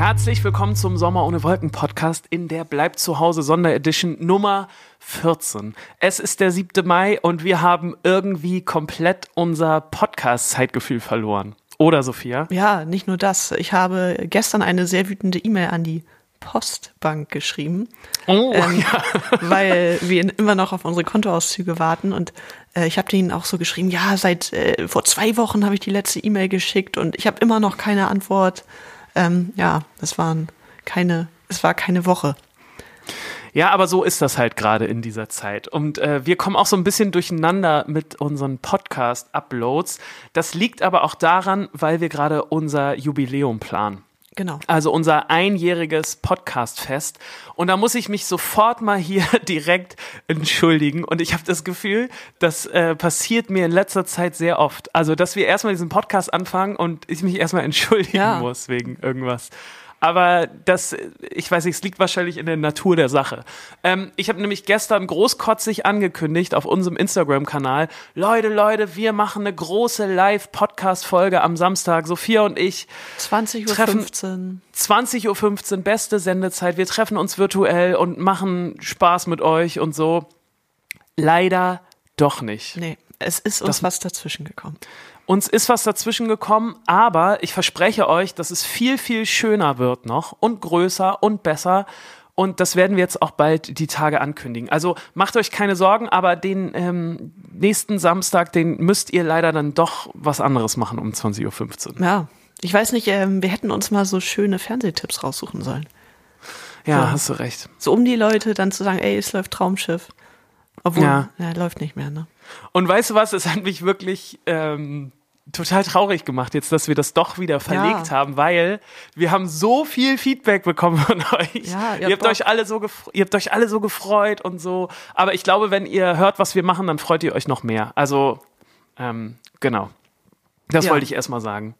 Herzlich willkommen zum Sommer ohne Wolken Podcast in der Bleib zu Hause Sonderedition Nummer 14. Es ist der 7. Mai und wir haben irgendwie komplett unser Podcast-Zeitgefühl verloren. Oder Sophia? Ja, nicht nur das. Ich habe gestern eine sehr wütende E-Mail an die Postbank geschrieben, Oh, ähm, ja. weil wir immer noch auf unsere Kontoauszüge warten und äh, ich habe denen auch so geschrieben, ja, seit äh, vor zwei Wochen habe ich die letzte E-Mail geschickt und ich habe immer noch keine Antwort. Ähm, ja, es waren keine, es war keine Woche. Ja, aber so ist das halt gerade in dieser Zeit. Und äh, wir kommen auch so ein bisschen durcheinander mit unseren Podcast-Uploads. Das liegt aber auch daran, weil wir gerade unser Jubiläum planen. Genau. Also unser einjähriges Podcast-Fest. Und da muss ich mich sofort mal hier direkt entschuldigen. Und ich habe das Gefühl, das äh, passiert mir in letzter Zeit sehr oft. Also, dass wir erstmal diesen Podcast anfangen und ich mich erstmal entschuldigen Ja. muss wegen irgendwas. Aber das, ich weiß nicht, es liegt wahrscheinlich in der Natur der Sache. Ähm, ich habe nämlich gestern großkotzig angekündigt auf unserem Instagram-Kanal, Leute, Leute, wir machen eine große Live-Podcast-Folge am Samstag, Sophia und ich. 20.15 Uhr. Treffen- 20.15 Uhr, beste Sendezeit. Wir treffen uns virtuell und machen Spaß mit euch und so. Leider doch nicht. Nee, es ist uns Das- was dazwischen gekommen. Uns ist was dazwischen gekommen, aber ich verspreche euch, dass es viel, viel schöner wird noch und größer und besser. Und das werden wir jetzt auch bald die Tage ankündigen. Also macht euch keine Sorgen, aber den ähm, nächsten Samstag, den müsst ihr leider dann doch was anderes machen um 20.15 Uhr. Ja, ich weiß nicht, ähm, wir hätten uns mal so schöne Fernsehtipps raussuchen sollen. Ja, Ja. hast du recht. So um die Leute dann zu sagen, ey, es läuft Traumschiff. Obwohl, Ja. ja, läuft nicht mehr, ne? Und weißt du was, es hat mich wirklich ähm, total traurig gemacht, jetzt, dass wir das doch wieder verlegt Ja. haben, weil wir haben so viel Feedback bekommen von euch. Ja, ihr ihr, habt habt euch alle so ihr habt euch alle so gefreut und so. Aber ich glaube, wenn ihr hört, was wir machen, dann freut ihr euch noch mehr. Also, ähm, genau. Das Ja. wollte ich erstmal sagen.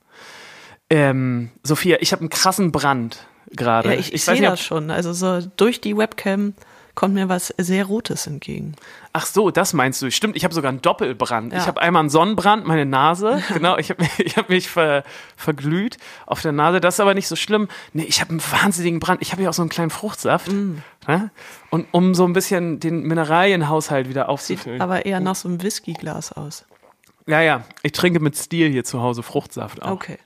Ähm, Sophia, ich habe einen krassen Brand gerade. Ja, ich, ich, weiß sehe das schon. Also so durch die Webcam kommt mir was sehr Rotes entgegen. Ach so, das meinst du. Stimmt, ich habe sogar einen Doppelbrand. Ja. Ich habe einmal einen Sonnenbrand, meine Nase. Genau, ich habe ich hab mich ver, verglüht auf der Nase. Das ist aber nicht so schlimm. Nee, ich habe einen wahnsinnigen Brand. Ich habe ja auch so einen kleinen Fruchtsaft. Mm. Ne? Und um so ein bisschen den Mineralienhaushalt wieder Sieht aufzufüllen. aber eher nach so einem Whiskyglas aus. Ja, ja. Ich trinke mit Stil hier zu Hause Fruchtsaft auch. Okay.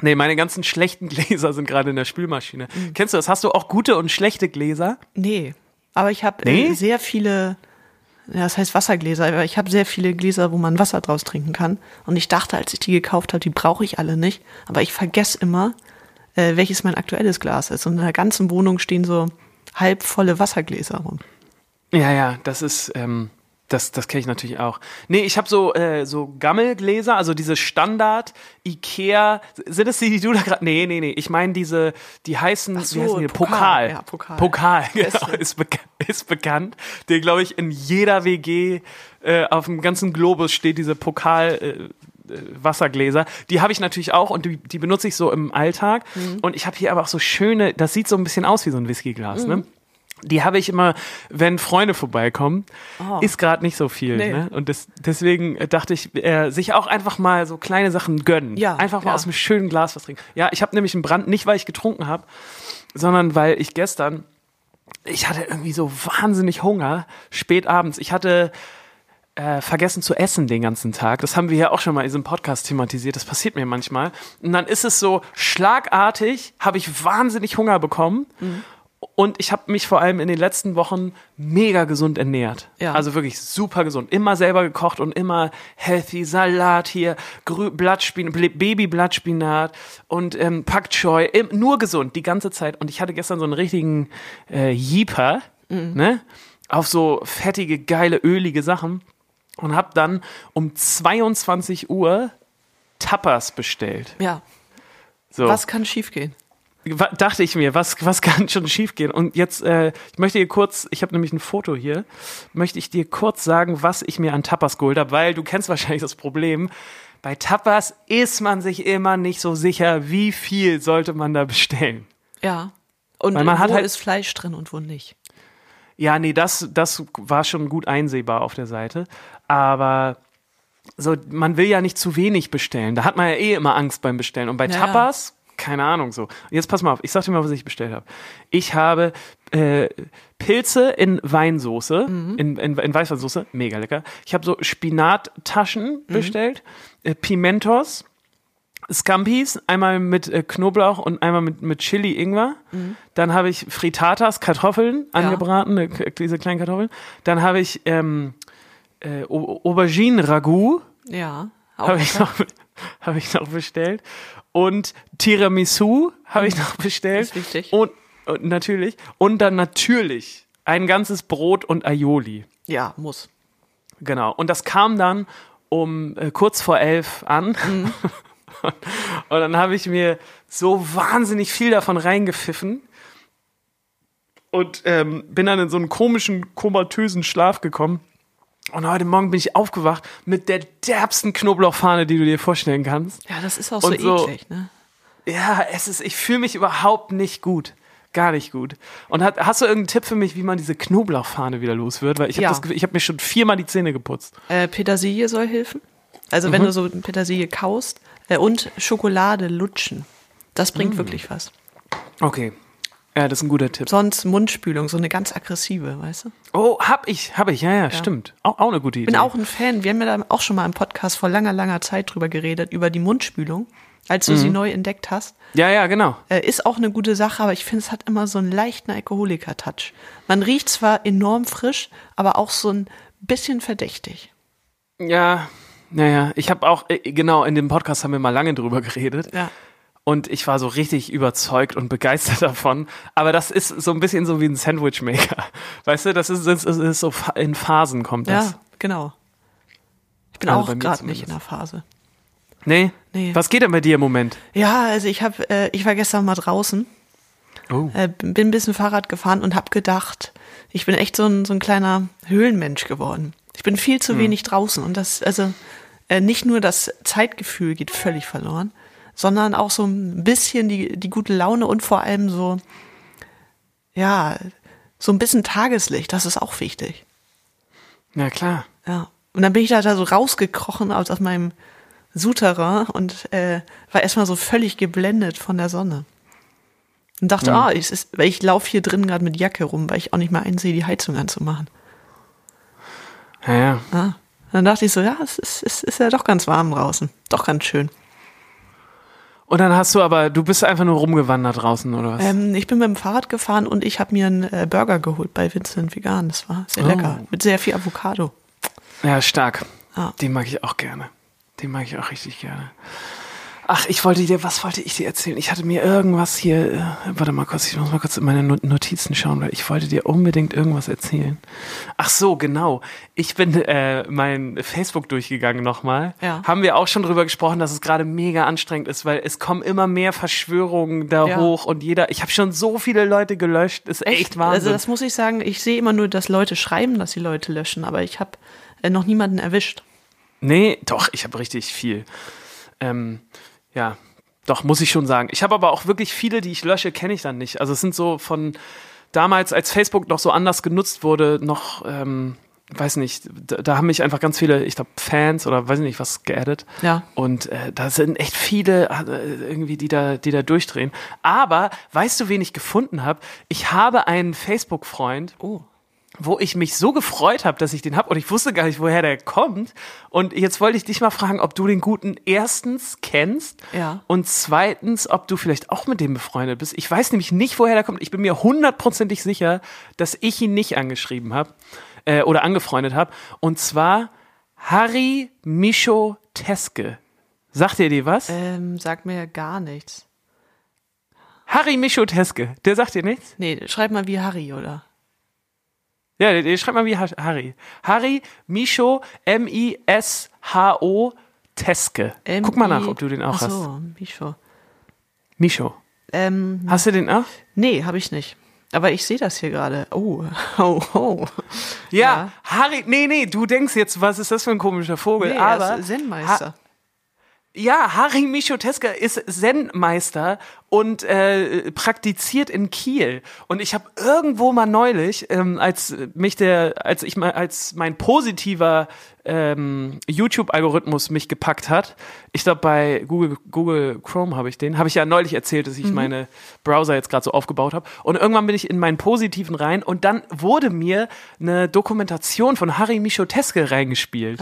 Nee, meine ganzen schlechten Gläser sind gerade in der Spülmaschine. Mm. Kennst du das? Hast du auch gute und schlechte Gläser? Nee. Aber ich habe Nee? äh, sehr viele, ja, das heißt Wassergläser, aber ich habe sehr viele Gläser, wo man Wasser draus trinken kann. Und ich dachte, als ich die gekauft habe, die brauche ich alle nicht. Aber ich vergesse immer, äh, welches mein aktuelles Glas ist. Und in der ganzen Wohnung stehen so halbvolle Wassergläser rum. Ja, ja, das ist, ähm, das, das kenne ich natürlich auch. Nee, ich habe so, äh, so Gammelgläser, also diese Standard Ikea. Sind es die, die du da gerade? Nee, nee, nee. Ich meine diese, die heißen, Ach so, wie heißen die? Pokal. Pokal. Ja, Pokal. Pokal, genau, ist, beka ist bekannt. Der, glaube ich, in jeder WG äh, auf dem ganzen Globus steht diese Pokal. Äh, äh, Wassergläser, die habe ich natürlich auch und die, die benutze ich so im Alltag. Mhm. Und ich habe hier aber auch so schöne, das sieht so ein bisschen aus wie so ein Whiskyglas, ne? Die habe ich immer, wenn Freunde vorbeikommen. Oh. Ist gerade nicht so viel. Nee. Ne? Und das, deswegen dachte ich, äh, sich auch einfach mal so kleine Sachen gönnen. Ja, einfach mal ja. aus einem schönen Glas was trinken. Ja, ich habe nämlich einen Brand, nicht weil ich getrunken habe, sondern weil ich gestern, ich hatte irgendwie so wahnsinnig Hunger, spät abends. Ich hatte äh, vergessen zu essen den ganzen Tag. Das haben wir ja auch schon mal in diesem Podcast thematisiert. Das passiert mir manchmal. Und dann ist es so schlagartig, habe ich wahnsinnig Hunger bekommen. Und ich habe mich vor allem in den letzten Wochen mega gesund ernährt. Ja. Also wirklich super gesund. Immer selber gekocht und immer healthy. Salat hier, Grü Blattspinat, Baby-Blattspinat und ähm, Pak Choi. Nur gesund, die ganze Zeit. Und ich hatte gestern so einen richtigen äh, Jeeper, ne? Auf so fettige, geile, ölige Sachen. Und habe dann um 22 Uhr Tapas bestellt. Ja. So. Was kann schiefgehen? Dachte ich mir, was, was kann schon schiefgehen? Und jetzt, äh, ich möchte dir kurz, ich habe nämlich ein Foto hier, möchte ich dir kurz sagen, was ich mir an Tapas geholt habe, weil du kennst wahrscheinlich das Problem. Bei Tapas ist man sich immer nicht so sicher, wie viel sollte man da bestellen. Ja. Und Weil man wo hat halt- ist Fleisch drin und wo nicht? Ja, nee, das, das war schon gut einsehbar auf der Seite. Aber so, man will ja nicht zu wenig bestellen. Da hat man ja eh immer Angst beim Bestellen. Und bei ja. Tapas, keine Ahnung so. Und jetzt pass mal auf, ich sag dir mal, was ich bestellt habe. Ich habe äh, Pilze in Weinsoße, Mhm. in, in, in Weißweinsoße, mega lecker. Ich habe so Spinattaschen Mhm. bestellt, äh, Pimentos, Scampis, einmal mit äh, Knoblauch und einmal mit, mit Chili Ingwer. Dann habe ich Frittatas, Kartoffeln, angebratene, k- diese kleinen Kartoffeln. Dann habe ich ähm, äh, Au- Auberginen-Ragout, Ja. Auch habe ich, noch, hab ich noch bestellt. Und Tiramisu habe ich noch bestellt. Ist wichtig. Und, und natürlich. Und dann natürlich ein ganzes Brot und Aioli. Ja, muss. Genau. Und das kam dann um äh, kurz vor elf an. Und dann habe ich mir so wahnsinnig viel davon reingepfiffen und ähm, bin dann in so einen komischen, komatösen Schlaf gekommen. Und heute Morgen bin ich aufgewacht mit der derbsten Knoblauchfahne, die du dir vorstellen kannst. Ja, das ist auch Und so eklig, ne? Ja, es ist, ich fühle mich überhaupt nicht gut. Gar nicht gut. Und hat, hast du irgendeinen Tipp für mich, wie man diese Knoblauchfahne wieder los wird? Weil ich habe Ja. das ich habe mir schon viermal die Zähne geputzt. Äh, Petersilie soll helfen. Also wenn Mhm. du so Petersilie kaust äh, und Schokolade lutschen. Das bringt Mm. wirklich was. Okay. Ja, das ist ein guter Tipp. Sonst Mundspülung, so eine ganz aggressive, weißt du? Oh, hab ich, hab ich, ja, ja, stimmt. Auch, auch eine gute Idee. bin auch ein Fan. Wir haben ja da auch schon mal im Podcast vor langer, langer Zeit drüber geredet, über die Mundspülung, als du Mhm. sie neu entdeckt hast. Ja, ja, genau. Äh, ist auch eine gute Sache, aber ich finde, es hat immer so einen leichten Alkoholiker-Touch. Man riecht zwar enorm frisch, aber auch so ein bisschen verdächtig. Ja, naja, ich habe auch, äh, genau, in dem Podcast haben wir mal lange drüber geredet. Ja. Und ich war so richtig überzeugt und begeistert davon. Aber das ist so ein bisschen so wie ein Sandwichmaker. Weißt du, das ist, das ist, so in Phasen kommt das. Ja, genau. Ich bin Also auch gerade nicht in der Phase. Nee? Nee. Was geht denn bei dir im Moment? Ja, also ich habe, äh, ich war gestern mal draußen, Oh. äh, bin ein bisschen Fahrrad gefahren und habe gedacht, ich bin echt so ein, so ein kleiner Höhlenmensch geworden. Ich bin viel Hm. zu wenig draußen und das, also äh, nicht nur das Zeitgefühl geht völlig verloren, sondern auch so ein bisschen die, die gute Laune und vor allem so, ja, so ein bisschen Tageslicht, das ist auch wichtig. Ja, klar. Ja. Und dann bin ich da, da so rausgekrochen aus, aus meinem Souterrain und äh, war erstmal so völlig geblendet von der Sonne. Und dachte, Mhm. ah, ist, weil ich laufe hier drin gerade mit Jacke rum, weil ich auch nicht mal einsehe, die Heizung anzumachen. Ja, ja. Ja. Dann dachte ich so, ja, es ist, es ist ja doch ganz warm draußen. Doch ganz schön. Und dann hast du aber, du bist einfach nur rumgewandert draußen, oder was? Ähm, ich bin mit dem Fahrrad gefahren und ich habe mir einen äh, Burger geholt bei Vincent Vegan. Das war sehr Oh. lecker. Mit sehr viel Avocado. Ja, stark. Ah. Den mag ich auch gerne. Den mag ich auch richtig gerne. Ach, ich wollte dir, was wollte ich dir erzählen? Ich hatte mir irgendwas hier, äh, warte mal kurz, ich muss mal kurz in meine No- Notizen schauen, weil ich wollte dir unbedingt irgendwas erzählen. Ach so, genau. Ich bin äh, mein Facebook durchgegangen nochmal. Ja. Haben wir auch schon drüber gesprochen, dass es gerade mega anstrengend ist, weil es kommen immer mehr Verschwörungen da Ja. hoch und jeder, ich habe schon so viele Leute gelöscht, ist echt, Wahnsinn. Also das muss ich sagen, ich sehe immer nur, dass Leute schreiben, dass sie Leute löschen, aber ich habe äh, noch niemanden erwischt. Nee, doch, ich habe richtig viel. Ähm, ja, doch, muss ich schon sagen. Ich habe aber auch wirklich viele, die ich lösche, kenne ich dann nicht. Also es sind so von damals, als Facebook noch so anders genutzt wurde, noch, ähm, weiß nicht, da, da haben mich einfach ganz viele, ich glaube, Fans oder weiß nicht was geaddet. Ja. Und äh, da sind echt viele äh, irgendwie, die da, die da durchdrehen. Aber weißt du, wen ich gefunden habe? Ich habe einen Facebook-Freund, Oh. Wo ich mich so gefreut habe, dass ich den hab und ich wusste gar nicht, woher der kommt. Und jetzt wollte ich dich mal fragen, ob du den guten erstens kennst Ja. und zweitens, ob du vielleicht auch mit dem befreundet bist. Ich weiß nämlich nicht, woher der kommt. Ich bin mir hundertprozentig sicher, dass ich ihn nicht angeschrieben habe äh, oder angefreundet habe. Und zwar Harry Micho Teske. Sagt ihr dir was? Ähm, sagt mir gar nichts. Harry Micho Teske. Der sagt dir nichts? Nee, schreib mal wie Harry, oder? Ja, der, der schreibt mal wie Ha- Harry. Harry Micho, M-I-S-H-O Teske. Guck mal nach, ob du den auch Ach hast. so, Micho. Micho. Ähm, Hast du den auch? nee, habe ich nicht. Aber ich sehe das hier gerade. Oh, oh, oh. Ja, Ja. Harry, nee, nee, du denkst jetzt, was ist das für ein komischer Vogel? Nee, aber er ist Zen-Meister. Ja, Harry Michoteska ist Zen-Meister und äh, praktiziert in Kiel. Und ich habe irgendwo mal neulich, ähm, als mich der, als ich mal, als mein positiver ähm, YouTube-Algorithmus mich gepackt hat, ich glaube bei Google, Google Chrome habe ich den, habe ich ja neulich erzählt, dass ich meine Browser jetzt gerade so aufgebaut habe. Und irgendwann bin ich in meinen positiven rein und dann wurde mir eine Dokumentation von Harry Michoteske reingespielt.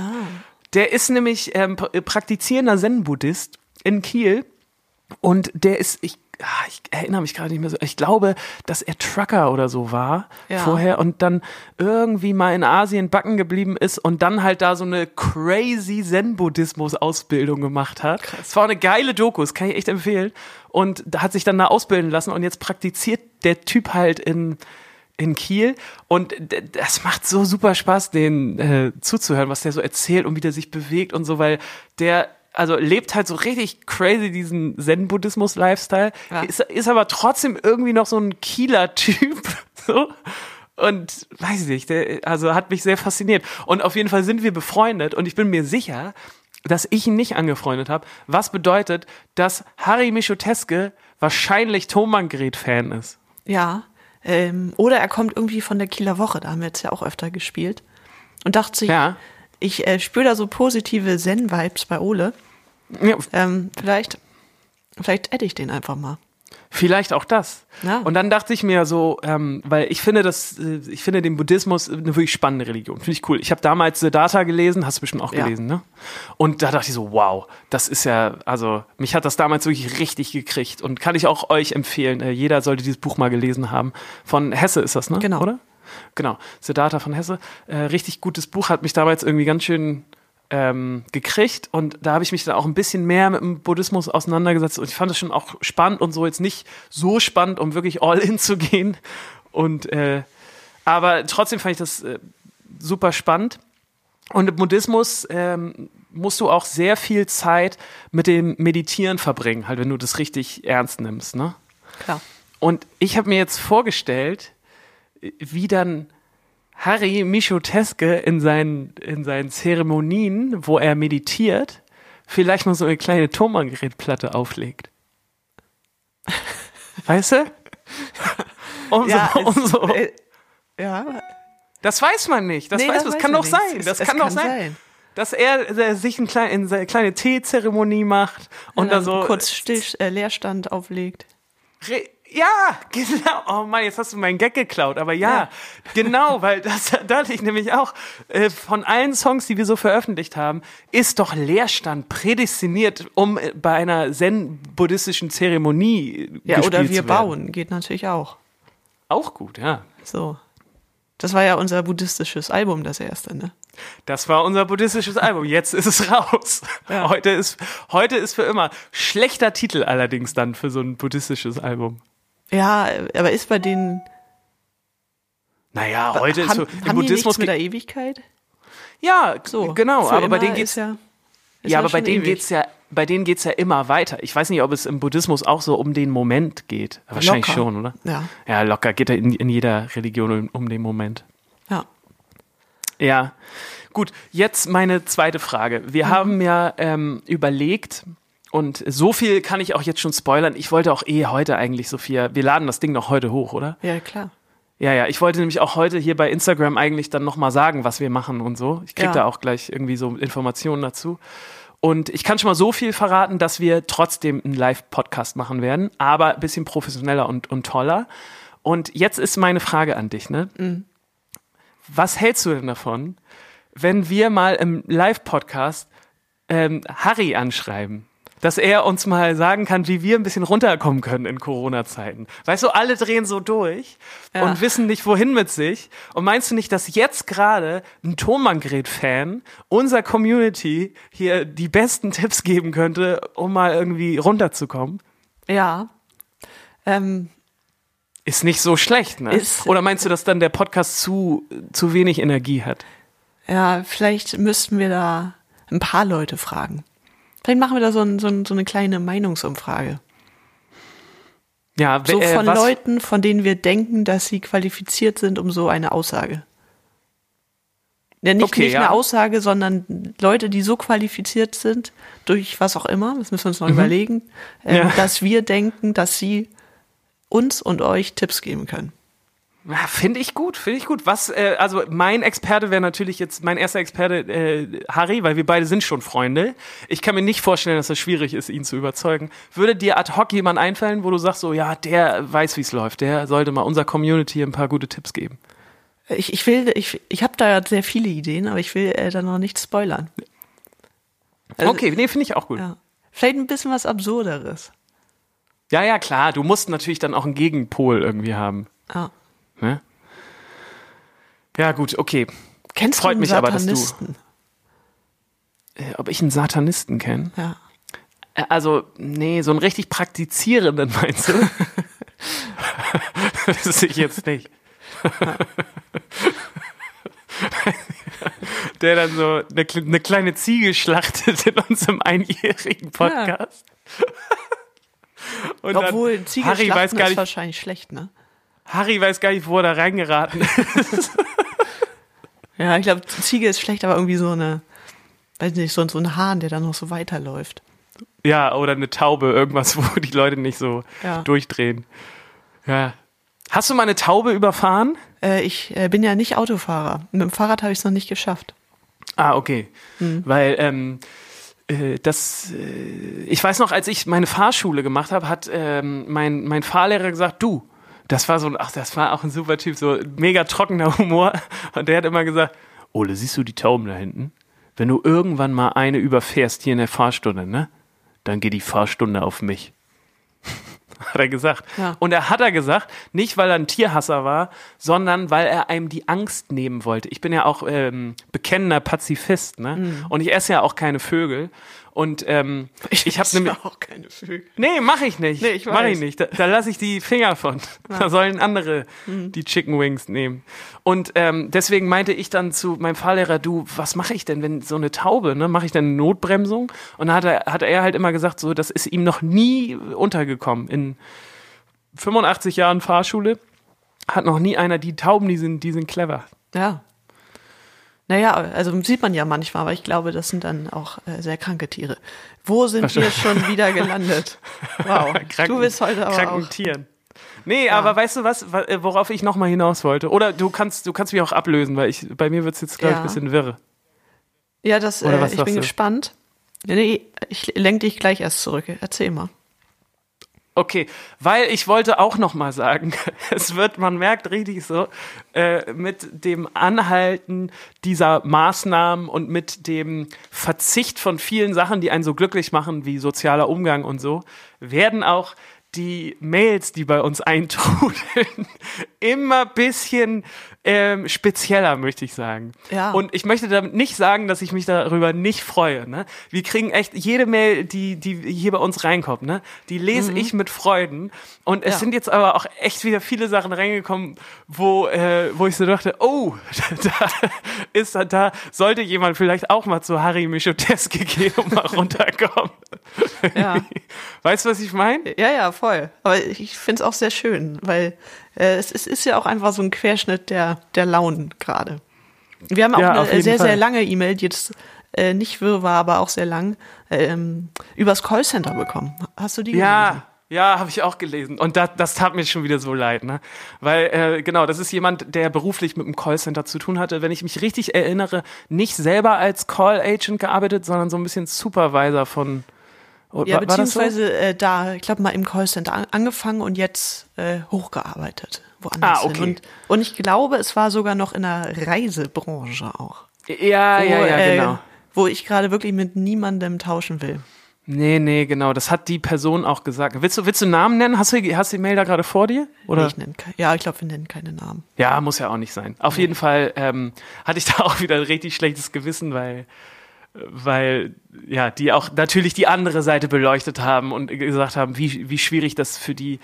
Der ist nämlich ähm, pra- praktizierender Zen-Buddhist in Kiel und der ist, ich, ah, ich erinnere mich gerade nicht mehr so, ich glaube, dass er Trucker oder so war Ja. vorher und dann irgendwie mal in Asien backen geblieben ist und dann halt da so eine crazy Zen-Buddhismus-Ausbildung gemacht hat. Es war eine geile Doku, das kann ich echt empfehlen. Und hat sich dann da ausbilden lassen und jetzt praktiziert der Typ halt in in Kiel und das macht so super Spaß, den äh, zuzuhören, was der so erzählt und wie der sich bewegt und so, weil der also lebt halt so richtig crazy diesen Zen-Buddhismus-Lifestyle, Ja. ist, ist aber trotzdem irgendwie noch so ein Kieler Typ, so. Und weiß ich nicht, der, also hat mich sehr fasziniert. Und auf jeden Fall sind wir befreundet und ich bin mir sicher, dass ich ihn nicht angefreundet habe, was bedeutet, dass Harry Michoteske wahrscheinlich Thomann-Gret-Fan ist. Ja. Ähm, oder er kommt irgendwie von der Kieler Woche, da haben wir jetzt ja auch öfter gespielt. Und dachte sich, Ja. ich äh, spüre da so positive Zen-Vibes bei Ole. Ja, Ähm, vielleicht, vielleicht adde ich den einfach mal. Vielleicht auch das. Ja. Und dann dachte ich mir so, ähm, weil ich finde das, äh, ich finde den Buddhismus eine wirklich spannende Religion. Finde ich cool. Ich habe damals Siddhartha gelesen, hast du bestimmt auch Ja. gelesen, ne? Und da dachte ich so, wow, das ist ja, also mich hat das damals wirklich richtig gekriegt und kann ich auch euch empfehlen. Äh, jeder sollte dieses Buch mal gelesen haben. Von Hesse ist das, ne? Genau. Oder? Genau. Siddhartha von Hesse. Äh, richtig gutes Buch, hat mich damals irgendwie ganz schön ähm, gekriegt und da habe ich mich dann auch ein bisschen mehr mit dem Buddhismus auseinandergesetzt und ich fand es schon auch spannend und so jetzt nicht so spannend, um wirklich all in zu gehen und äh, aber trotzdem fand ich das äh, super spannend und im Buddhismus ähm, musst du auch sehr viel Zeit mit dem Meditieren verbringen, halt wenn du das richtig ernst nimmst, ne? Klar. Und ich habe mir jetzt vorgestellt, wie dann Harry Michoteske in seinen, in seinen Zeremonien, wo er meditiert, vielleicht mal so eine kleine Thomann-Gerätplatte auflegt. Weißt du? Umso, es- umso, äh, ja, das weiß man nicht. Das Nee, weiß das. Das kann doch sein. Das es kann doch sein. sein. Dass er äh, sich ein klein, in seine kleine Teezeremonie macht und, und da dann so kurz still, äh, Leerstand auflegt. Re ja, genau. Oh Mann, jetzt hast du meinen Gag geklaut. Aber ja, Ja. genau, weil das da hatte ich nämlich auch äh, von allen Songs, die wir so veröffentlicht haben, ist doch Leerstand prädestiniert, um äh, bei einer zen-buddhistischen Zeremonie Ja, gespielt oder wir bauen, geht natürlich auch. Auch gut, ja. So. Das war ja unser buddhistisches Album, das erste, ne? Das war unser buddhistisches Album. Jetzt ist es raus. Ja. Heute ist heute ist für immer schlechter Titel allerdings dann für so ein buddhistisches Album. Ja, aber ist bei denen. Naja, heute ist haben, so, haben im die Buddhismus nichts mit der Ewigkeit? ja, So. genau, aber bei denen geht's ist ja, ist ja, aber bei denen ewig. geht's ja, bei denen geht's ja immer weiter. Ich weiß nicht, ob es im Buddhismus auch so um den Moment geht. Wahrscheinlich Locker. schon, oder? Ja, Ja, locker geht ja in, in jeder Religion um, um den Moment. ja. Ja, gut. Jetzt meine zweite Frage. Wir haben ja ähm, überlegt. Und so viel kann ich auch jetzt schon spoilern. Ich wollte auch eh heute eigentlich, Sophia, wir laden das Ding noch heute hoch, oder? Ja, klar. Ja, ja, ich wollte nämlich auch heute hier bei Instagram eigentlich dann nochmal sagen, was wir machen und so. Ich krieg Ja. da auch gleich irgendwie so Informationen dazu. Und ich kann schon mal so viel verraten, dass wir trotzdem einen Live-Podcast machen werden, aber ein bisschen professioneller und, und toller. Und jetzt ist meine Frage an dich, ne? Was hältst du denn davon, wenn wir mal im Live-Podcast ähm, Harry anschreiben? Dass er uns mal sagen kann, wie wir ein bisschen runterkommen können in Corona-Zeiten. Weißt du, alle drehen so durch Ja. und wissen nicht, wohin mit sich. Und meinst du nicht, dass jetzt gerade ein Tonmann-Gerät-Fan unserer Community hier die besten Tipps geben könnte, um mal irgendwie runterzukommen? Ja. Ähm, Ist nicht so schlecht, ne? Ist- Oder meinst du, dass dann der Podcast zu, zu wenig Energie hat? ja, vielleicht müssten wir da ein paar Leute fragen. Vielleicht machen wir da so, ein, so, ein, so eine kleine Meinungsumfrage. Ja, So äh, von was- Leuten, von denen wir denken, dass sie qualifiziert sind, um so eine Aussage. Ja, nicht, Okay, nicht ja. eine Aussage, sondern Leute, die so qualifiziert sind, durch was auch immer, das müssen wir uns noch überlegen, ähm, Mhm. Ja. dass wir denken, dass sie uns und euch Tipps geben können. Ja, finde ich gut, finde ich gut. Was, äh, also mein Experte wäre natürlich jetzt, mein erster Experte äh, Harry, weil wir beide sind schon Freunde. Ich kann mir nicht vorstellen, dass es schwierig ist, ihn zu überzeugen. Würde dir ad hoc jemand einfallen, wo du sagst, so, ja, der weiß, wie es läuft, der sollte mal unserer Community ein paar gute Tipps geben? Ich, ich will, ich, ich habe da sehr viele Ideen, aber ich will äh, da noch nicht spoilern. Also, okay, nee, finde ich auch gut. Ja. Ja. Vielleicht ein bisschen was Absurderes. ja, klar, du musst natürlich dann auch einen Gegenpol irgendwie haben. Ja. Ne? Ja, gut, okay. Kennst Freut du einen mich aber, dass du- Satanisten? Äh, ob ich einen Satanisten kenne? Ja. Äh, Also, nee, so einen richtig praktizierenden meinst du? das ist ich jetzt nicht. Der dann so eine, eine kleine Ziege schlachtet in unserem einjährigen Podcast. Und Obwohl, Ziege Harry weiß ist wahrscheinlich schlecht, ne? Harry weiß gar nicht, wo er da reingeraten ist. Ja, ich glaube, Ziege ist schlecht, aber irgendwie so eine, weiß nicht, so, so ein Hahn, der dann noch so weiterläuft. Ja, oder eine Taube, irgendwas, wo die Leute nicht so Ja. durchdrehen. Ja. Hast du mal eine Taube überfahren? Äh, ich äh, bin ja nicht Autofahrer. Mit dem Fahrrad habe ich es noch nicht geschafft. Ah, okay. Hm. Weil ähm, äh, das, äh, ich weiß noch, als ich meine Fahrschule gemacht habe, hat ähm, mein, mein Fahrlehrer gesagt, du, das war so ein, ach, das war auch ein super Typ, so mega trockener Humor. Und der hat immer gesagt, Ole, siehst du die Tauben da hinten? Wenn du irgendwann mal eine überfährst hier in der Fahrstunde, ne? Dann geht die Fahrstunde auf mich. hat er gesagt. Ja. Und er hat er gesagt, nicht weil er ein Tierhasser war, sondern weil er einem die Angst nehmen wollte. Ich bin ja auch ähm, bekennender Pazifist, ne? Mhm. Und ich esse ja auch keine Vögel. Und ähm, ich, habe nämlich. auch keine Vögel. Nee, mache ich nicht. Nee, ich Mach ich weiß. nicht. Da, da lasse ich die Finger von. Da sollen andere die Chicken Wings nehmen. Und ähm, deswegen meinte ich dann zu meinem Fahrlehrer, du, was mache ich denn, wenn so eine Taube, ne, mache ich dann eine Notbremsung? Und dann hat er, hat er halt immer gesagt, so, das ist ihm noch nie untergekommen. In 85 Jahren Fahrschule hat noch nie einer, die Tauben, die sind, die sind clever. Ja. Naja, also sieht man ja manchmal, aber ich glaube, das sind dann auch äh, sehr kranke Tiere. Wo sind wir schon wieder gelandet? Wow, du bist heute aber kranken auch. Tieren. Nee, aber weißt du was, wa- äh, worauf ich nochmal hinaus wollte? Oder du kannst, du kannst mich auch ablösen, weil ich, bei mir wird es jetzt, glaube ich, ein Ja. bisschen wirr. Ja, das, äh, ich bin du? gespannt. Ja, Nee, ich lenke dich gleich erst zurück. Erzähl mal. Okay, weil ich wollte auch noch mal sagen, es wird, man merkt richtig so, äh, mit dem Anhalten dieser Maßnahmen und mit dem Verzicht von vielen Sachen, die einen so glücklich machen, wie sozialer Umgang und so, werden auch die Mails, die bei uns eintrudeln, immer bisschen ähm, spezieller, möchte ich sagen. Ja. Und ich möchte damit nicht sagen, dass ich mich darüber nicht freue. Ne? Wir kriegen echt jede Mail, die, die hier bei uns reinkommt, ne? die lese ich mit Freuden. Und es Mhm. Ja. sind jetzt aber auch echt wieder viele Sachen reingekommen, wo, äh, wo ich so dachte, oh, da ist da sollte jemand vielleicht auch mal zu Harry Michoteske gehen und mal runterkommen. Ja. Weißt du, was ich meine? Ja, ja, voll. Aber ich finde es auch sehr schön, weil es, es ist ja auch einfach so ein Querschnitt der, der Launen gerade. Wir haben auch Ja, eine sehr, Fall. sehr lange E-Mail, die jetzt äh, nicht wirr war, aber auch sehr lang, ähm, übers Callcenter bekommen. Hast du die gelesen? Ja, ja, habe ich auch gelesen. Und das, das tat mir schon wieder so leid, ne? Weil, äh, genau, das ist jemand, der beruflich mit einem Callcenter zu tun hatte. Wenn ich mich richtig erinnere, nicht selber als Call Agent gearbeitet, sondern so ein bisschen Supervisor von. Oh, Ja, das so? beziehungsweise äh, da, ich glaube mal im Callcenter an, angefangen und jetzt äh, hochgearbeitet, woanders Ah, okay. hin. Und, und ich glaube, es war sogar noch in der Reisebranche auch. Ja, wo, ja, ja, äh, genau. Wo ich gerade wirklich mit niemandem tauschen will. Nee, nee, genau. Das hat die Person auch gesagt. Willst du, willst du Namen nennen? Hast du, hast du die Mail da gerade vor dir? Oder? Nee, ich nenn, ja, ich glaube, wir nennen keine Namen. Ja, muss ja auch nicht sein. Auf jeden Fall ähm, hatte ich da auch wieder ein richtig schlechtes Gewissen, weil, weil ja, die auch natürlich die andere Seite beleuchtet haben und gesagt haben, wie, wie schwierig das für die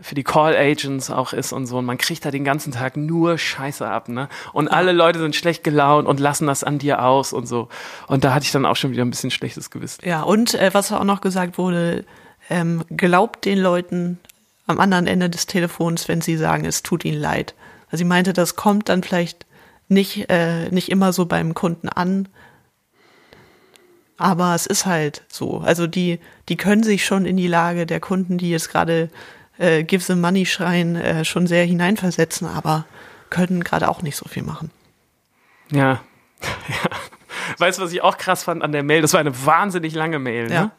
für die Call Agents auch ist und so. Und man kriegt da den ganzen Tag nur Scheiße ab, ne? Und alle Leute sind schlecht gelaunt und lassen das an dir aus und so. Und da hatte ich dann auch schon wieder ein bisschen schlechtes Gewissen. Ja, und äh, was auch noch gesagt wurde, ähm, glaubt den Leuten am anderen Ende des Telefons, wenn sie sagen, es tut ihnen leid. Also sie meinte, das kommt dann vielleicht nicht, äh, nicht immer so beim Kunden an. Aber es ist halt so. Also die, die können sich schon in die Lage der Kunden, die jetzt gerade äh, Give the Money schreien, äh, schon sehr hineinversetzen, aber können gerade auch nicht so viel machen. Ja. ja. Weißt du, was ich auch krass fand an der Mail? Das war eine wahnsinnig lange Mail, ne? Ja.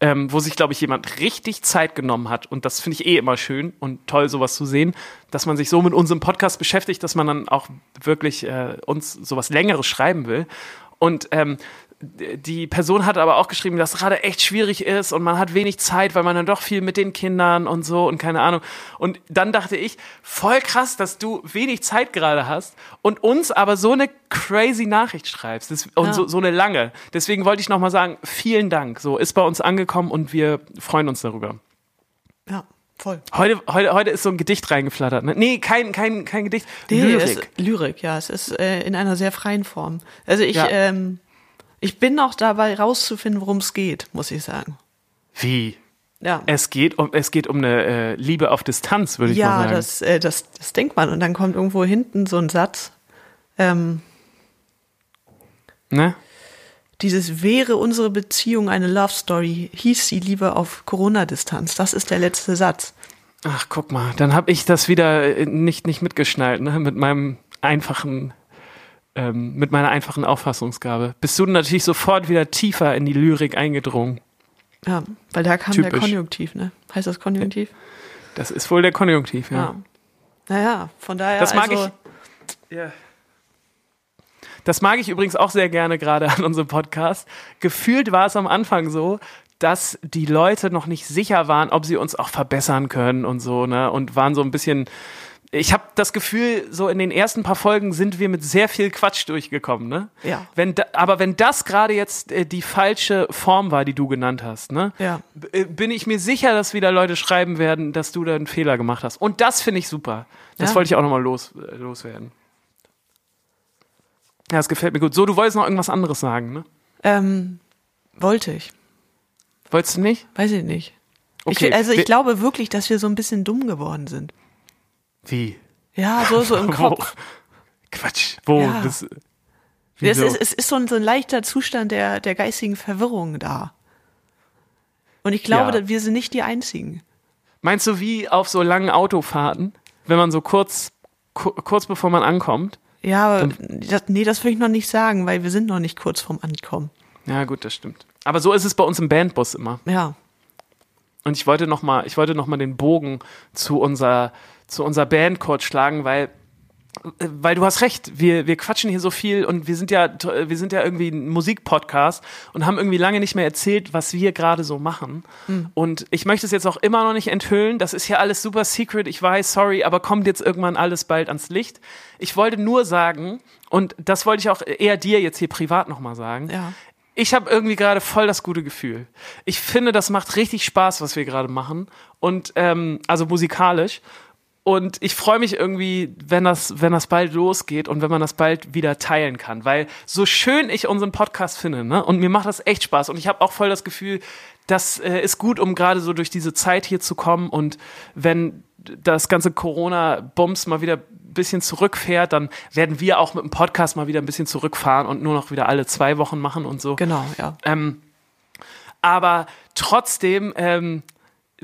ähm, wo sich, glaube ich, jemand richtig Zeit genommen hat. Und das finde ich eh immer schön und toll, sowas zu sehen, dass man sich so mit unserem Podcast beschäftigt, dass man dann auch wirklich äh, uns sowas Längeres schreiben will. Und ähm, die Person hat aber auch geschrieben, dass es gerade echt schwierig ist und man hat wenig Zeit, weil man dann doch viel mit den Kindern und so und keine Ahnung. Und dann dachte ich, voll krass, dass du wenig Zeit gerade hast und uns aber so eine crazy Nachricht schreibst das, und Ja. so, so eine lange. Deswegen wollte ich nochmal sagen, vielen Dank. So ist bei uns angekommen und wir freuen uns darüber. Ja, voll. Heute, heute, heute ist so ein Gedicht reingeflattert. Ne? Nee, kein, kein, kein Gedicht. Nee, Lyrik. Lyrik, ja. Es ist äh, in einer sehr freien Form. Also ich, Ja. ähm, ich bin noch dabei rauszufinden, worum es geht, muss ich sagen. Wie? Ja. Es geht um, es geht um eine äh, Liebe auf Distanz, würde ich mal Ja, sagen. das, äh, das, das denkt man. Und dann kommt irgendwo hinten so ein Satz. Ähm, ne? dieses wäre unsere Beziehung eine Love Story, hieß sie lieber auf Corona-Distanz. Das ist der letzte Satz. Ach, guck mal, dann habe ich das wieder äh, nicht, nicht mitgeschnallt, ne? Mit meinem einfachen, ähm, mit meiner einfachen Auffassungsgabe. Bist du natürlich sofort wieder tiefer in die Lyrik eingedrungen. Ja, weil da kam der Typisch. Konjunktiv, ne? Heißt das Konjunktiv? Das ist wohl der Konjunktiv, ja. Ja. Naja, von daher. Das mag also, ich. Ja. Das mag ich übrigens auch sehr gerne gerade an unserem Podcast. Gefühlt war es am Anfang so, dass die Leute noch nicht sicher waren, ob sie uns auch verbessern können und so, ne? Und waren so ein bisschen. Ich habe das Gefühl, so in den ersten paar Folgen sind wir mit sehr viel Quatsch durchgekommen, ne? Ja. Wenn da, aber wenn das gerade jetzt äh, die falsche Form war, die du genannt hast, ne? Ja. B- äh, Bin ich mir sicher, dass wieder Leute schreiben werden, dass du da einen Fehler gemacht hast. Und das finde ich super. Das Ja. wollte ich auch nochmal los, äh, loswerden. Ja, das gefällt mir gut. So, du wolltest noch irgendwas anderes sagen, ne? Ähm, wollte ich. Wolltest du nicht? Weiß ich nicht. Okay. Ich, also ich Wir- glaube wirklich, dass wir so ein bisschen dumm geworden sind. Wie? Ja, so, so im Wo? Kopf. Quatsch. Wo? Ja. Das, Es ist, es ist so ein, so ein leichter Zustand der, der geistigen Verwirrung da. Und ich glaube, Ja. dass wir sind nicht die Einzigen. Meinst du, wie auf so langen Autofahrten, wenn man so kurz, ku kurz bevor man ankommt? Ja, aber das, nee, das will ich noch nicht sagen, weil wir sind noch nicht kurz vorm Ankommen. Ja, gut, das stimmt. Aber so ist es bei uns im Bandbus immer. Ja, Und ich wollte noch mal, ich wollte noch mal den Bogen zu unserer, zu unserer Band kurz schlagen, weil, äh, weil du hast recht, wir, wir quatschen hier so viel und wir sind ja, wir sind ja irgendwie ein Musikpodcast und haben irgendwie lange nicht mehr erzählt, was wir gerade so machen. Und ich möchte es jetzt auch immer noch nicht enthüllen. Das ist ja alles super secret. Ich weiß, sorry, aber kommt jetzt irgendwann alles bald ans Licht. Ich wollte nur sagen, und das wollte ich auch eher dir jetzt hier privat noch mal sagen. ja. Ich habe irgendwie gerade voll das gute Gefühl. Ich finde, das macht richtig Spaß, was wir gerade machen. Und ähm, also musikalisch. Und ich freue mich irgendwie, wenn das, wenn das bald losgeht und wenn man das bald wieder teilen kann. Weil so schön ich unseren Podcast finde, ne? Und mir macht das echt Spaß. Und ich habe auch voll das Gefühl, das äh, ist gut, um gerade so durch diese Zeit hier zu kommen. Und wenn das ganze Corona-Bums mal wieder ein bisschen zurückfährt, dann werden wir auch mit dem Podcast mal wieder ein bisschen zurückfahren und nur noch wieder alle zwei Wochen machen und so. Genau, ja. Ähm, aber trotzdem ähm,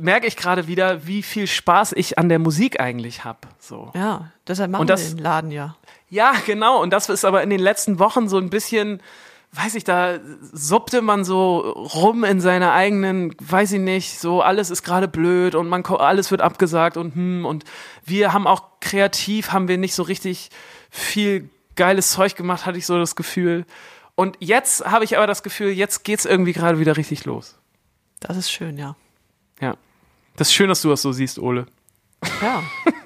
merke ich gerade wieder, wie viel Spaß ich an der Musik eigentlich habe. So. Ja, deshalb machen das- wir den Laden ja. Ja, genau. Und das ist aber in den letzten Wochen so ein bisschen, weiß ich, da suppte man so rum in seiner eigenen, weiß ich nicht, so alles ist gerade blöd und man alles wird abgesagt und hm und wir haben auch kreativ haben wir nicht so richtig viel geiles Zeug gemacht, hatte ich so das Gefühl. Und jetzt habe ich aber das Gefühl, jetzt geht's irgendwie gerade wieder richtig los. Das ist schön, ja. Ja. Das ist schön, dass du das so siehst, Ole. Ja,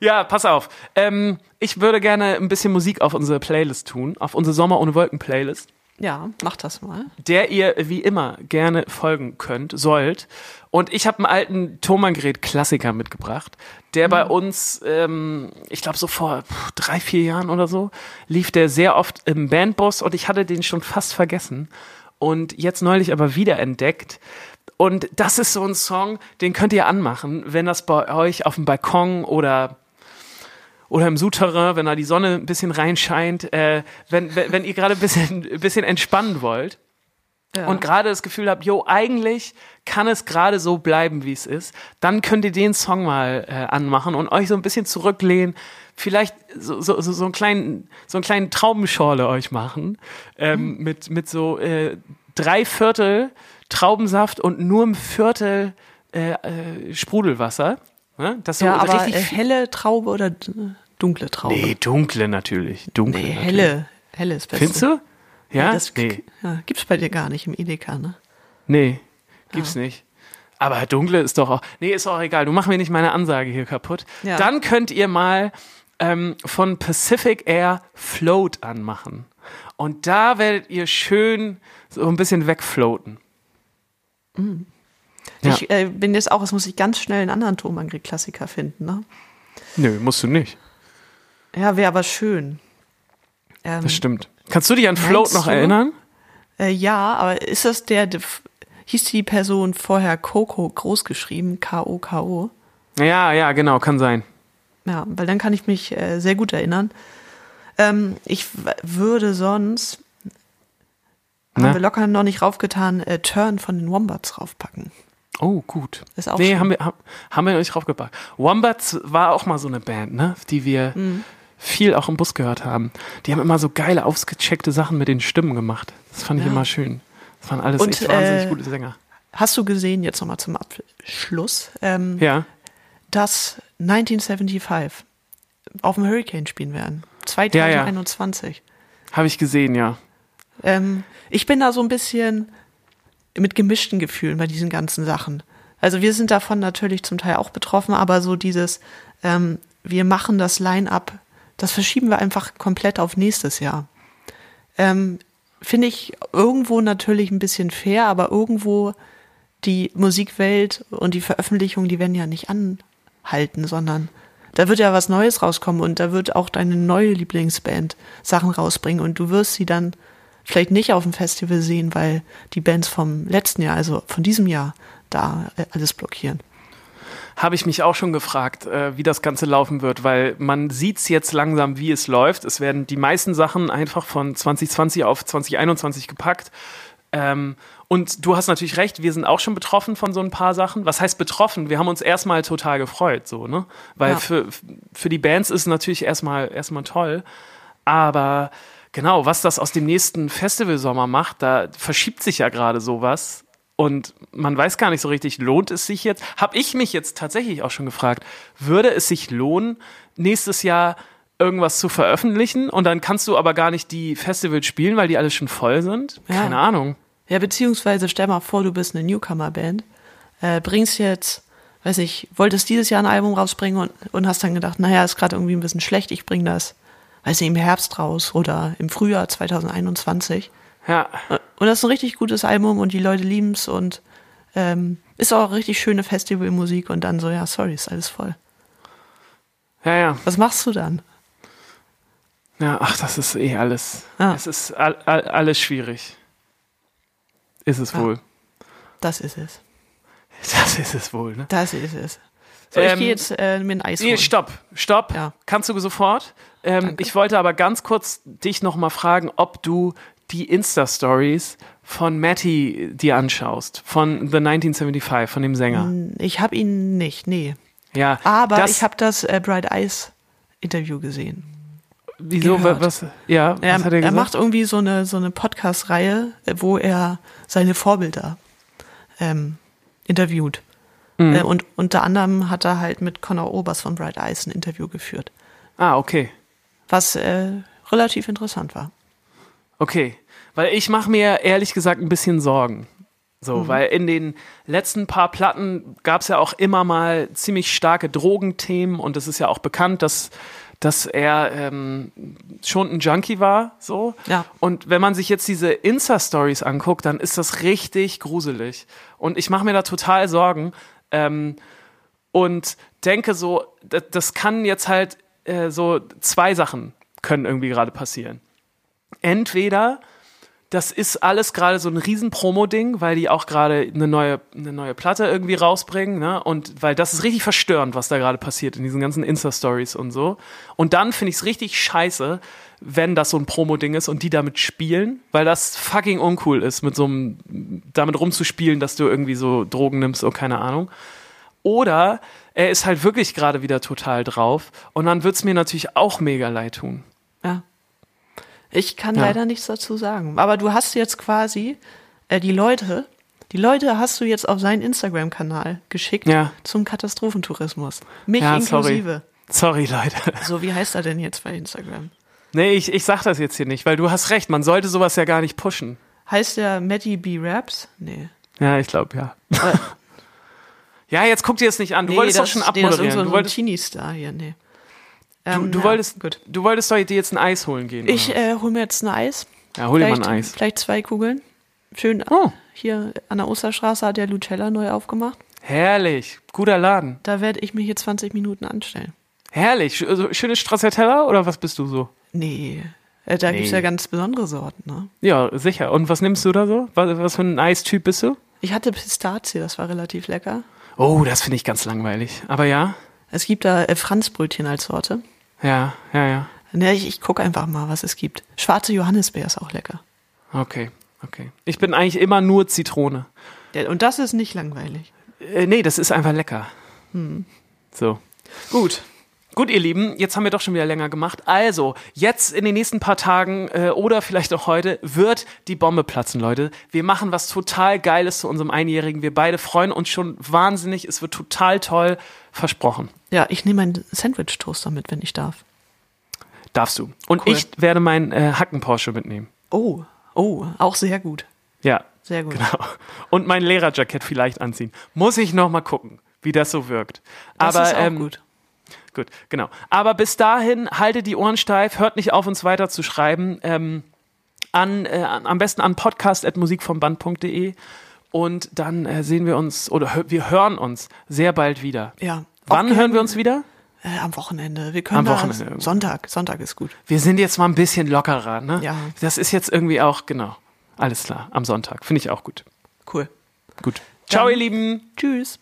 Ja, pass auf. Ähm, ich würde gerne ein bisschen Musik auf unsere Playlist tun, auf unsere Sommer ohne Wolken Playlist, ja, mach das mal. der ihr wie immer gerne folgen könnt, sollt. Und ich habe einen alten Thomann-Gerät Klassiker mitgebracht, der bei uns, ähm, ich glaube so vor drei, vier Jahren oder so, lief der sehr oft im Bandbus und ich hatte den schon fast vergessen und jetzt neulich aber wiederentdeckt. Und das ist so ein Song, den könnt ihr anmachen, wenn das bei euch auf dem Balkon oder oder im Souterrain, wenn da die Sonne ein bisschen reinscheint, äh, wenn, wenn, wenn ihr gerade ein bisschen, ein bisschen entspannen wollt Ja. und gerade das Gefühl habt, jo, eigentlich kann es gerade so bleiben, wie es ist, dann könnt ihr den Song mal äh, anmachen und euch so ein bisschen zurücklehnen, vielleicht so, so, so, so einen kleinen, so einen kleinen Traubenschorle euch machen, ähm, mit, mit so äh, drei Viertel Traubensaft und nur ein Viertel äh, äh, Sprudelwasser. Ne? Das so ja, aber richtig äh, helle Traube oder dunkle Traube? Nee, dunkle natürlich. Dunkle Nee, natürlich. helle. Helle ist besser. Findest du? Ja? Das nee. ja, gibt's bei dir gar nicht im Edeka, ne? Nee, gibt's nicht. Aber dunkle ist doch auch. Nee, ist auch egal. Du mach mir nicht meine Ansage hier kaputt. Ja. Dann könnt ihr mal ähm, von Pacific Air Float anmachen. Und da werdet ihr schön so ein bisschen wegfloaten. Ja. Ich äh, bin jetzt auch, es muss ich ganz schnell einen anderen Thomann-Klassiker finden, ne? Nö, musst du nicht. Ja, wäre aber schön. Ähm, Das stimmt. Kannst du dich an Float noch du? erinnern? Äh, ja, aber ist das der, der hieß die Person vorher Coco groß geschrieben, K-O-K-O? Ja, ja, genau, kann sein. Ja, weil dann kann ich mich äh, sehr gut erinnern. Ähm, ich würde sonst, Na? haben wir locker noch nicht raufgetan, äh, Turn von den Wombats raufpacken. Oh, gut. Ist auch nee, schön. haben wir, haben, haben wir noch nicht draufgepackt. Wombats war auch mal so eine Band, ne? Die wir Mhm. viel auch im Bus gehört haben. Die haben immer so geile, ausgecheckte Sachen mit den Stimmen gemacht. Das fand ich Ja. immer schön. Das waren alles Und, echt wahnsinnig äh, gute Sänger. Hast du gesehen, jetzt nochmal zum Abschluss, ähm, Ja. dass 1975 auf dem Hurricane spielen werden? Ja, ja. 2021. Habe ich gesehen, ja. Ähm, ich bin da so ein bisschen mit gemischten Gefühlen bei diesen ganzen Sachen. Also wir sind davon natürlich zum Teil auch betroffen, aber so dieses, ähm, wir machen das Line-up, das verschieben wir einfach komplett auf nächstes Jahr. Ähm, Finde ich irgendwo natürlich ein bisschen fair, aber irgendwo die Musikwelt und die Veröffentlichung, die werden ja nicht anhalten, sondern da wird ja was Neues rauskommen und da wird auch deine neue Lieblingsband Sachen rausbringen und du wirst sie dann vielleicht nicht auf dem Festival sehen, weil die Bands vom letzten Jahr, also von diesem Jahr, da äh, alles blockieren. Habe ich mich auch schon gefragt, äh, wie das Ganze laufen wird, weil man sieht es jetzt langsam, wie es läuft. Es werden die meisten Sachen einfach von 2020 auf 2021 gepackt. Ähm, und du hast natürlich recht, wir sind auch schon betroffen von so ein paar Sachen. Was heißt betroffen? Wir haben uns erstmal total gefreut, so, ne? Weil Ja. für, für die Bands ist es natürlich erstmal erstmal toll. Aber genau, was das aus dem nächsten Festivalsommer macht, da verschiebt sich ja gerade sowas. Und man weiß gar nicht so richtig, lohnt es sich jetzt? Habe ich mich jetzt tatsächlich auch schon gefragt, würde es sich lohnen, nächstes Jahr irgendwas zu veröffentlichen und dann kannst du aber gar nicht die Festivals spielen, weil die alle schon voll sind? Ja. Keine Ahnung. Ja, beziehungsweise stell mal vor, du bist eine Newcomer-Band, äh, bringst jetzt, weiß ich, wolltest dieses Jahr ein Album rausbringen und, und hast dann gedacht, naja, ist gerade irgendwie ein bisschen schlecht, ich bring das, weiß ich, im Herbst raus oder im Frühjahr 2021. Ja, Und das ist ein richtig gutes Album und die Leute lieben's und ähm, ist auch richtig schöne Festivalmusik und dann so, ja, sorry, ist alles voll. ja, ja. Was machst du dann? Ja, ach, das ist eh alles. Ah. Es ist all, all, alles schwierig. Ist es Ja. wohl. Das ist es. Das ist es wohl, ne? Das ist es. So, ich Ähm, gehe jetzt äh, mir ein Eis Nee, holen. stopp, stopp. Ja. Kannst du sofort. Ähm, ich wollte aber ganz kurz dich noch mal fragen, ob du die Insta-Stories von Matty dir anschaust, von The 1975, von dem Sänger. Ich habe ihn nicht, nee. Ja, Aber das, ich habe das äh, Bright Eyes Interview gesehen. wieso, gehört. was, ja, Er, was hat er er gesagt? macht irgendwie so eine, so eine Podcast-Reihe, äh, wo er seine Vorbilder ähm, interviewt. Mhm. Äh, und unter anderem hat er halt mit Conor Obers von Bright Eyes ein Interview geführt, ah, okay. Was äh, relativ interessant war. Okay, weil ich mache mir ehrlich gesagt ein bisschen Sorgen. So, Mhm. weil in den letzten paar Platten gab es ja auch immer mal ziemlich starke Drogenthemen und es ist ja auch bekannt, dass, dass er ähm, schon ein Junkie war. So. Ja. Und wenn man sich jetzt diese Insta-Stories anguckt, dann ist das richtig gruselig. Und ich mache mir da total Sorgen. Ähm, und denke so, das, das kann jetzt halt äh, so zwei Sachen können irgendwie gerade passieren entweder das ist alles gerade so ein riesen Promo-Ding, weil die auch gerade eine neue, eine neue Platte irgendwie rausbringen, ne? Und weil das ist richtig verstörend, was da gerade passiert in diesen ganzen Insta-Stories und so. Und dann finde ich es richtig scheiße, wenn das so ein Promo-Ding ist und die damit spielen, weil das fucking uncool ist, mit so einem, damit rumzuspielen, dass du irgendwie so Drogen nimmst und keine Ahnung. Oder er ist halt wirklich gerade wieder total drauf und dann wird's mir natürlich auch mega leid tun. Ja. Ich kann Ja. leider nichts dazu sagen. Aber du hast jetzt quasi äh, die Leute, die Leute hast du jetzt auf seinen Instagram-Kanal geschickt Ja. zum Katastrophentourismus. Mich Ja, sorry. inklusive. Sorry, Leute. So, wie heißt er denn jetzt bei Instagram? Nee, ich, ich sag das jetzt hier nicht, weil du hast recht, man sollte sowas ja gar nicht pushen. Heißt der Matty B. Raps? Nee. Ja, ich glaube, ja. Ja, jetzt guck dir das nicht an. Du nee, wolltest das, doch schon nee, das ist abmoderieren. so du, ein wolltest, Teenie-Star hier, nee. du, Ähm, du, ja, wolltest, Gut. du wolltest doch dir jetzt ein Eis holen gehen. Ich äh, hol mir jetzt ein Eis. ja, hol dir mal ein Eis. vielleicht zwei Kugeln. Schön Oh, hier an der Osterstraße hat der Lucella neu aufgemacht. herrlich. Guter Laden. Da werde ich mich hier 20 Minuten anstellen. Herrlich. Also, schönes Stracciatella oder was bist du so? Nee. Äh, da Nee. ja ganz besondere Sorten, ne? Ja, sicher. Und was nimmst du da so? Was, was für ein Eistyp bist du? Ich hatte Pistazie, das war relativ lecker. Oh, das finde ich ganz langweilig. Aber ja, Es gibt da äh, Franzbrötchen als Sorte. ja, ja, ja. Ne, ich, ich gucke einfach mal, was es gibt. Schwarze Johannisbeer ist auch lecker. Okay, okay. Ich bin eigentlich immer nur Zitrone. Ja, und das ist nicht langweilig. Äh, nee, das ist einfach lecker. Hm. So. Gut. Gut, ihr Lieben, jetzt haben wir doch schon wieder länger gemacht. Also, jetzt in den nächsten paar Tagen äh, oder vielleicht auch heute wird die Bombe platzen, Leute. Wir machen was total Geiles zu unserem Einjährigen. Wir beide freuen uns schon wahnsinnig. Es wird total toll. Versprochen. Ja, ich nehme einen Sandwich-Toaster mit, wenn ich darf. Darfst du. Und Cool. ich werde meinen äh, Hacken-Porsche mitnehmen. Oh, oh, auch sehr gut. Ja, Sehr gut. genau. Und mein Lehrerjackett vielleicht anziehen. Muss ich noch mal gucken, wie das so wirkt. Das Aber ist auch ähm, gut. Gut, genau. Aber bis dahin haltet die Ohren steif, hört nicht auf, uns weiter zu schreiben. Ähm, an, äh, an, am besten an podcast.musikvomband.de und dann äh, sehen wir uns oder hö wir hören uns sehr bald wieder. Ja. Wann hören wir uns wieder? Äh, am Wochenende. Wir können Am Wochenende irgendwo. Sonntag. Sonntag ist gut. Wir sind jetzt mal ein bisschen lockerer, ne? Ja. Das ist jetzt irgendwie auch, genau. Alles klar, am Sonntag. Finde ich auch gut. Cool. Gut. Ciao, Dann- ihr Lieben. Tschüss.